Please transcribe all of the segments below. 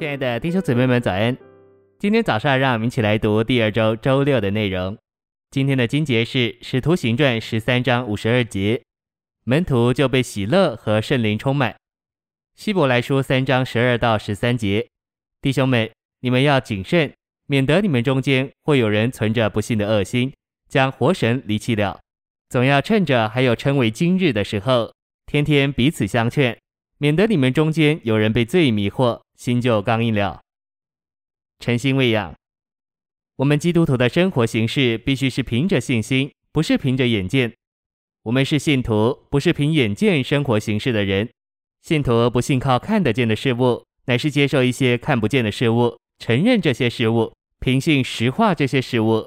亲爱的弟兄姊妹们，早安！今天早上，让我们一起来读第二周周六的内容。今天的经节是《使徒行传》十三章五十二节，门徒就被喜乐和圣灵充满。希伯来书三章十二到十三节，弟兄们，你们要谨慎，免得你们中间会有人存着不信的恶心，将活神离弃了。总要趁着还有称为今日的时候，天天彼此相劝，免得你们中间有人被罪迷惑。新旧刚硬了。诚心喂养，我们基督徒的生活形式必须是凭着信心，不是凭着眼见。我们是信徒，不是凭眼见生活形式的人。信徒不信靠看得见的事物，乃是接受一些看不见的事物，承认这些事物，凭信实化这些事物。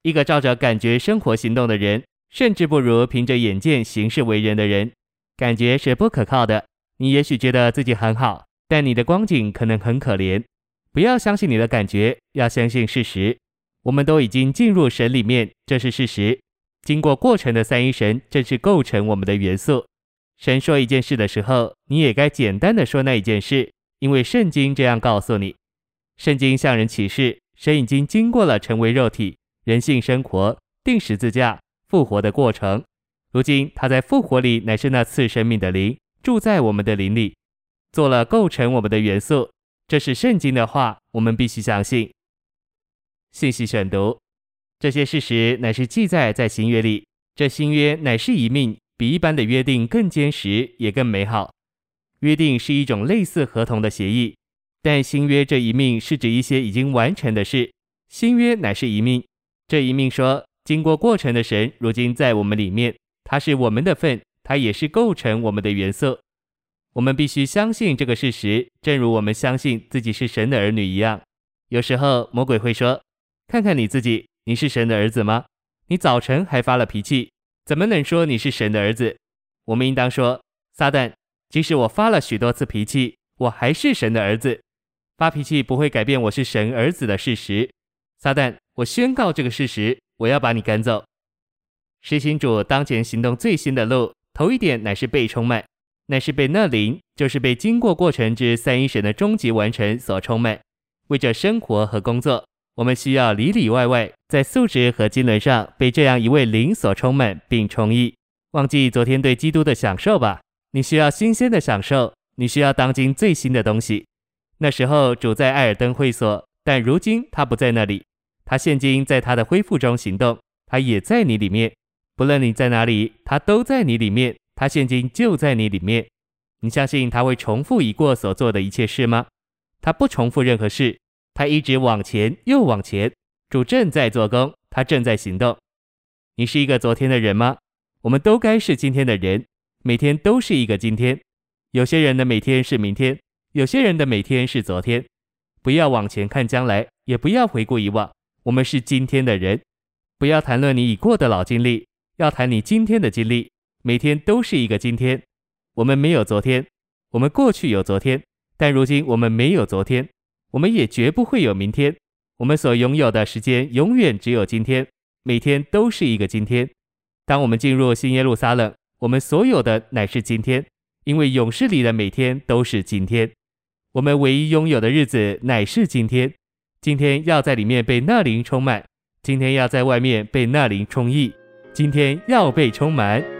一个照着感觉生活行动的人，甚至不如凭着眼见行事为人的人。感觉是不可靠的。你也许觉得自己很好。但你的光景可能很可怜，不要相信你的感觉，要相信事实。我们都已经进入神里面，这是事实。经过过程的三一神正是构成我们的元素。神说一件事的时候，你也该简单的说那一件事，因为圣经这样告诉你。圣经向人启示，神已经经过了成为肉体、人性生活、钉十字架、复活的过程。如今他在复活里乃是那赐生命的灵，住在我们的灵里。做了构成我们的元素，这是圣经的话，我们必须相信。信息选读，这些事实乃是记载在新约里。这新约乃是一命，比一般的约定更坚实，也更美好。约定是一种类似合同的协议，但新约这一命是指一些已经完成的事。新约乃是一命，这一命说，经过过程的神如今在我们里面，他是我们的份，他也是构成我们的元素。我们必须相信这个事实，正如我们相信自己是神的儿女一样。有时候魔鬼会说：“看看你自己，你是神的儿子吗？你早晨还发了脾气，怎么能说你是神的儿子？”我们应当说：“撒旦，即使我发了许多次脾气，我还是神的儿子。发脾气不会改变我是神儿子的事实。撒旦，我宣告这个事实，我要把你赶走。实行主当前行动最新的路，头一点乃是被充满。”乃是被那灵，就是被经过过程之三一神的终极完成所充满。为着生活和工作，我们需要里里外外在素质和经纶上被这样一位灵所充满并充溢。忘记昨天对基督的享受吧，你需要新鲜的享受，你需要当今最新的东西。那时候主在艾尔登会所，但如今他不在那里。他现今在他的恢复中行动，他也在你里面。不论你在哪里，他都在你里面。他现今就在你里面，你相信他会重复已过所做的一切事吗？他不重复任何事，他一直往前又往前。主正在做工，他正在行动。你是一个昨天的人吗？我们都该是今天的人，每天都是一个今天。有些人的每天是明天，有些人的每天是昨天。不要往前看将来，也不要回顾以往。我们是今天的人，不要谈论你已过的老经历，要谈你今天的经历。每天都是一个今天，我们没有昨天，我们过去有昨天，但如今我们没有昨天，我们也绝不会有明天。我们所拥有的时间永远只有今天，每天都是一个今天。当我们进入新耶路撒冷，我们所有的乃是今天，因为勇士里的每天都是今天。我们唯一拥有的日子乃是今天，今天要在里面被那灵充满，今天要在外面被那灵充溢，今天要被充满。